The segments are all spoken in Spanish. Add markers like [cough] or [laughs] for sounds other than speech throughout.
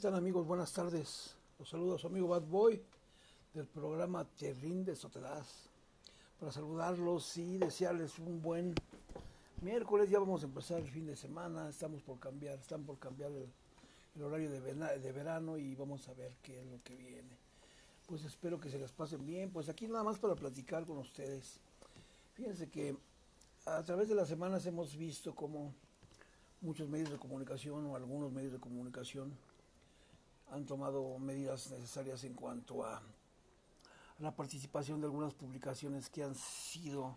tal amigos? Buenas tardes. Los saludo a su amigo Bad Boy del programa Te rindes o te das. Para saludarlos y desearles un buen miércoles. Ya vamos a empezar el fin de semana. Estamos por cambiar, están por cambiar el, el horario de, vena- de verano y vamos a ver qué es lo que viene. Pues espero que se las pasen bien. Pues aquí nada más para platicar con ustedes. Fíjense que a través de las semanas hemos visto cómo muchos medios de comunicación o algunos medios de comunicación han tomado medidas necesarias en cuanto a, la participación de algunas publicaciones que han sido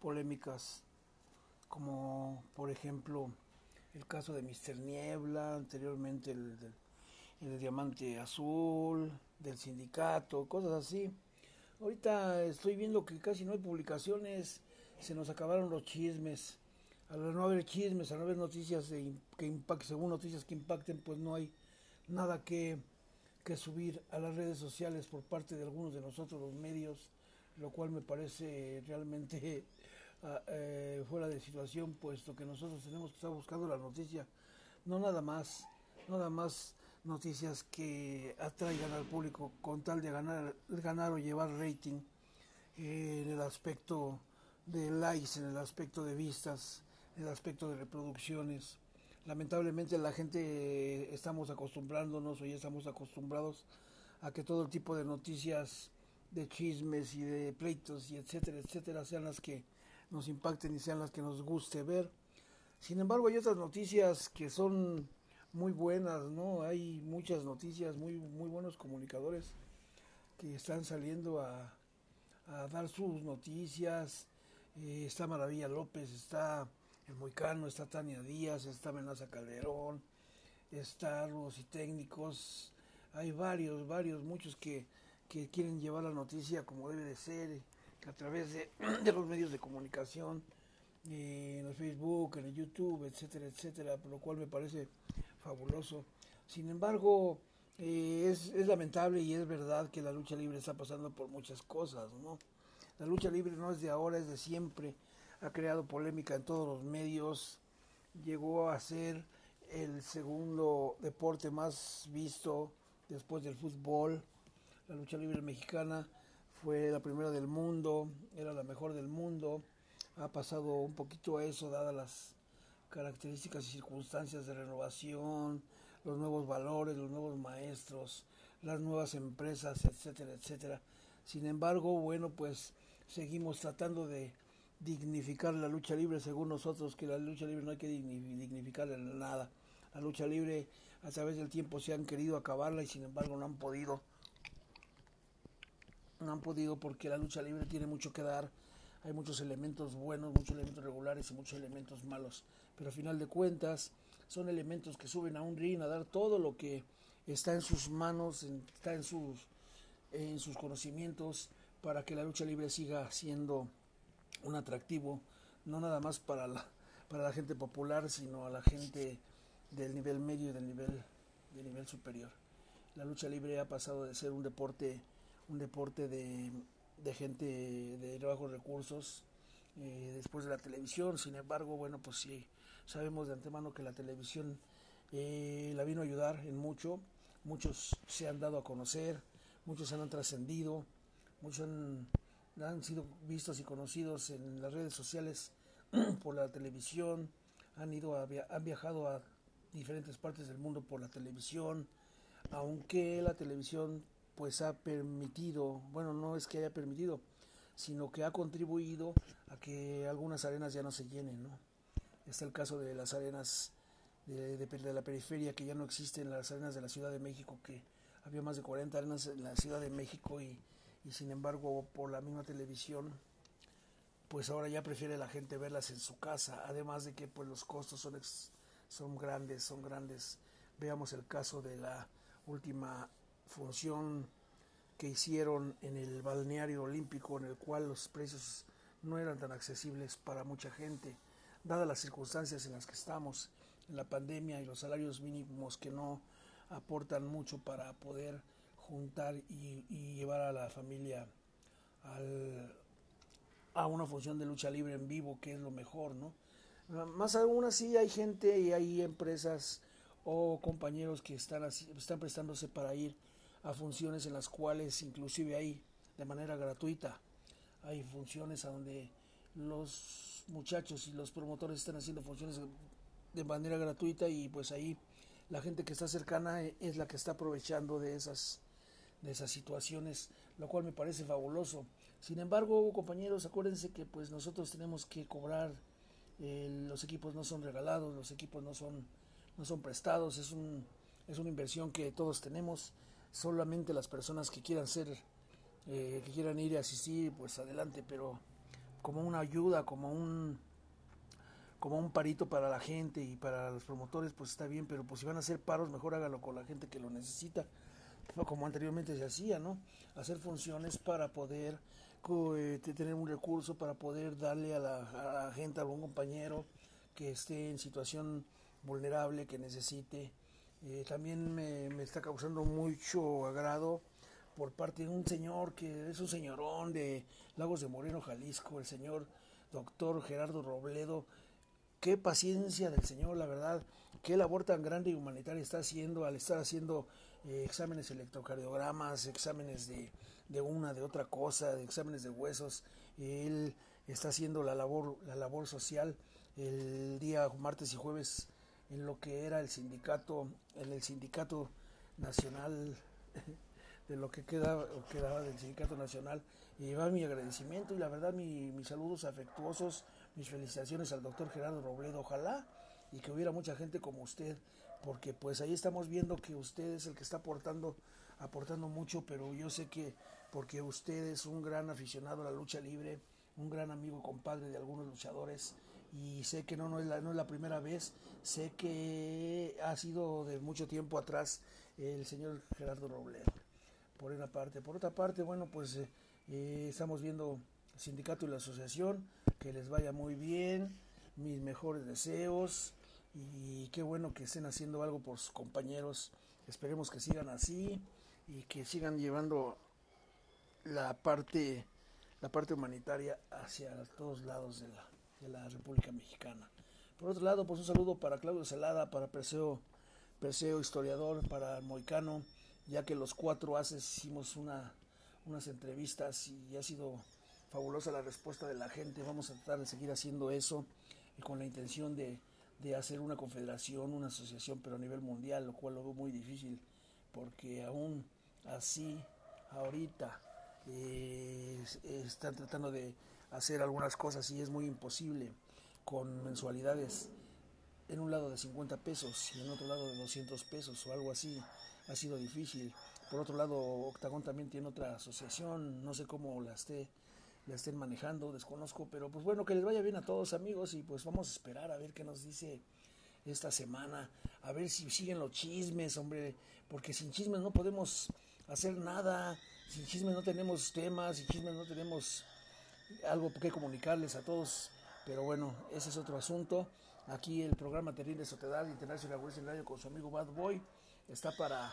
polémicas, como por ejemplo el caso de Mister Niebla, anteriormente el, del- el Diamante Azul, del sindicato, cosas así. Ahorita estoy viendo que casi no hay publicaciones, se nos acabaron los chismes. Al no haber chismes, al no haber noticias que impacten, según noticias que impacten, pues no hay nada que, que subir a las redes sociales por parte de algunos de nosotros, los medios, lo cual me parece realmente ah, eh, fuera de situación, puesto que nosotros tenemos que estar buscando la noticia, no nada más, nada más noticias que atraigan al público con tal de ganar, ganar o llevar rating eh, en el aspecto de likes, en el aspecto de vistas, en el aspecto de reproducciones. Lamentablemente la gente eh, estamos acostumbrándonos o ya estamos acostumbrados a que todo tipo de noticias de chismes y de pleitos y etcétera, etcétera sean las que nos impacten y sean las que nos guste ver. Sin embargo, hay otras noticias que son muy buenas, ¿no? Hay muchas noticias, muy, muy buenos comunicadores que están saliendo a, dar sus noticias. Eh, está Maravilla López, está el Moicano, está Tania Díaz, está Menaza Calderón, está los y técnicos. Hay varios, varios, muchos que, que quieren llevar la noticia como debe de ser, a través de, [clears throat] de los medios de comunicación, eh, en el Facebook, en el YouTube, etcétera, etcétera, por lo cual me parece fabuloso. Sin embargo, eh, es, es lamentable y es verdad que la lucha libre está pasando por muchas cosas, ¿no? La lucha libre no es de ahora, es de siempre. Ha creado polémica en todos los medios. Llegó a ser el segundo deporte más visto después del fútbol. La lucha libre mexicana fue la primera del mundo, era la mejor del mundo. Ha pasado un poquito a eso, dadas las características y circunstancias de renovación, los nuevos valores, los nuevos maestros, las nuevas empresas, etcétera, etcétera. Sin embargo, bueno, pues seguimos tratando de dignificar la lucha libre según nosotros, que la lucha libre no hay que digni- dignificarla en nada. La lucha libre a través del tiempo se han querido acabarla y sin embargo no han podido. No han podido porque la lucha libre tiene mucho que dar. Hay muchos elementos buenos, muchos elementos regulares y muchos elementos malos. Pero a final de cuentas son elementos que suben a un ring a dar todo lo que está en sus manos, está en sus, en sus conocimientos para que la lucha libre siga siendo un atractivo, no nada más para la, para la gente popular, sino a la gente del nivel medio y del nivel, del nivel superior. La lucha libre ha pasado de ser un deporte, un deporte de, de gente de bajos recursos eh, después de la televisión. Sin embargo, bueno, pues sí, sabemos de antemano que la televisión eh, la vino a ayudar en mucho. Muchos se han dado a conocer, muchos han trascendido, muchos han, han sido vistos y conocidos en las redes sociales [clears throat] por la televisión, han ido a, han viajado a diferentes partes del mundo por la televisión, aunque la televisión pues ha permitido, bueno, no es que haya permitido, sino que ha contribuido a que algunas arenas ya no se llenen, ¿no? Está el caso de las arenas de, de- de la periferia que ya no existen, las arenas de la Ciudad de México, que había más de 40 arenas en la Ciudad de México y, y sin embargo por la misma televisión pues ahora ya prefiere la gente verlas en su casa, además de que pues los costos son ex- son grandes, son grandes. Veamos el caso de la última función que hicieron en el balneario olímpico, en el cual los precios no eran tan accesibles para mucha gente, dadas las circunstancias en las que estamos, en la pandemia y los salarios mínimos que no aportan mucho para poder juntar y, y llevar a la familia al, a una función de lucha libre en vivo, que es lo mejor, ¿no? Más aún así hay gente y hay empresas o compañeros que están, están prestándose para ir a funciones en las cuales inclusive hay de manera gratuita. Hay funciones a donde los muchachos y los promotores están haciendo funciones de manera gratuita y pues ahí la gente que está cercana es la que está aprovechando de esas de esas situaciones, lo cual me parece fabuloso. Sin embargo, compañeros, acuérdense que pues nosotros tenemos que cobrar eh, los equipos no son regalados, los equipos no son no son prestados, es un es una inversión que todos tenemos, solamente las personas que quieran ser eh, que quieran ir a asistir, pues adelante, pero como una ayuda, como un como un parito para la gente y para los promotores, pues está bien, pero pues si van a hacer paros, mejor hágalo con la gente que lo necesita, como anteriormente se hacía, ¿no? Hacer funciones para poder eh, tener un recurso, para poder darle a la, gente, a algún compañero que esté en situación vulnerable, que necesite. Eh, también me, me está causando mucho agrado por parte de un señor que es un señorón de Lagos de Moreno, Jalisco, el señor doctor Gerardo Robledo, qué paciencia del Señor, la verdad, qué labor tan grande y humanitaria está haciendo al estar haciendo eh, exámenes electrocardiogramas, exámenes de, de, una, de otra cosa, de exámenes de huesos. Él está haciendo la labor, la labor social el día martes y jueves en lo que era el sindicato, en el sindicato nacional [laughs] de lo que quedaba, quedaba del sindicato nacional y va mi agradecimiento y la verdad mi, mis saludos afectuosos mis felicitaciones al doctor Gerardo Robledo. Ojalá y que hubiera mucha gente como usted, porque pues ahí estamos viendo que usted es el que está aportando, aportando mucho, pero yo sé que porque usted es un gran aficionado a la lucha libre, un gran amigo compadre de algunos luchadores y sé que no, no, es la, no es la primera vez, sé que ha sido de mucho tiempo atrás el señor Gerardo Robledo, por una parte. Por otra parte, bueno, pues eh, eh, estamos viendo el sindicato y la asociación, que les vaya muy bien, mis mejores deseos y qué bueno que estén haciendo algo por sus compañeros. Esperemos que sigan así y que sigan llevando la parte la parte humanitaria hacia todos lados de la, de la República Mexicana. Por otro lado, pues un saludo para Claudio Celada, para Perseo, Perseo historiador, para Moicano, ya que los cuatro haces hicimos una, unas entrevistas y ha sido fabulosa la respuesta de la gente. Vamos a tratar de seguir haciendo eso con la intención de, de hacer una confederación, una asociación, pero a nivel mundial, lo cual lo veo muy difícil, porque aún así, ahorita, eh, están tratando de hacer algunas cosas y es muy imposible con mensualidades en un lado de 50 pesos y en otro lado de 200 pesos o algo así. Ha sido difícil. Por otro lado, Octagón también tiene otra asociación, no sé cómo la esté la estén manejando, desconozco, pero pues bueno, que les vaya bien a todos amigos y pues vamos a esperar a ver qué nos dice esta semana, a ver si siguen los chismes, hombre, porque sin chismes no podemos hacer nada, sin chismes no tenemos temas, sin chismes no tenemos algo que comunicarles a todos, pero bueno, ese es otro asunto. Aquí el programa Terrible Sociedad Internacional Radio con su amigo Bad Boy está para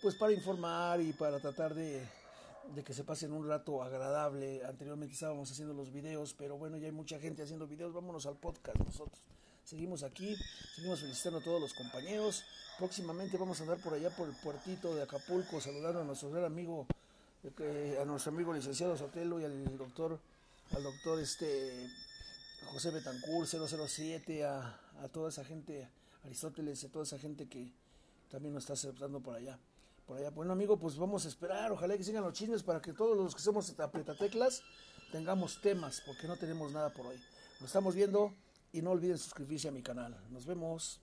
pues para informar y para tratar de de que se pasen un rato agradable. Anteriormente estábamos haciendo los videos, pero bueno, ya hay mucha gente haciendo videos. Vámonos al podcast nosotros. Seguimos aquí, seguimos felicitando a todos los compañeros. Próximamente vamos a andar por allá por el puertito de Acapulco, saludando a nuestro gran amigo, eh, a nuestro amigo licenciado Sotelo y al doctor, al doctor este José Betancourt 007, a, a toda esa gente, Aristóteles y a toda esa gente que también nos está aceptando por allá por allá. Bueno, amigo, pues vamos a esperar. Ojalá que sigan los chismes para que todos los que somos teclas tengamos temas, porque no tenemos nada por hoy. Nos estamos viendo y no olviden suscribirse a mi canal. Nos vemos.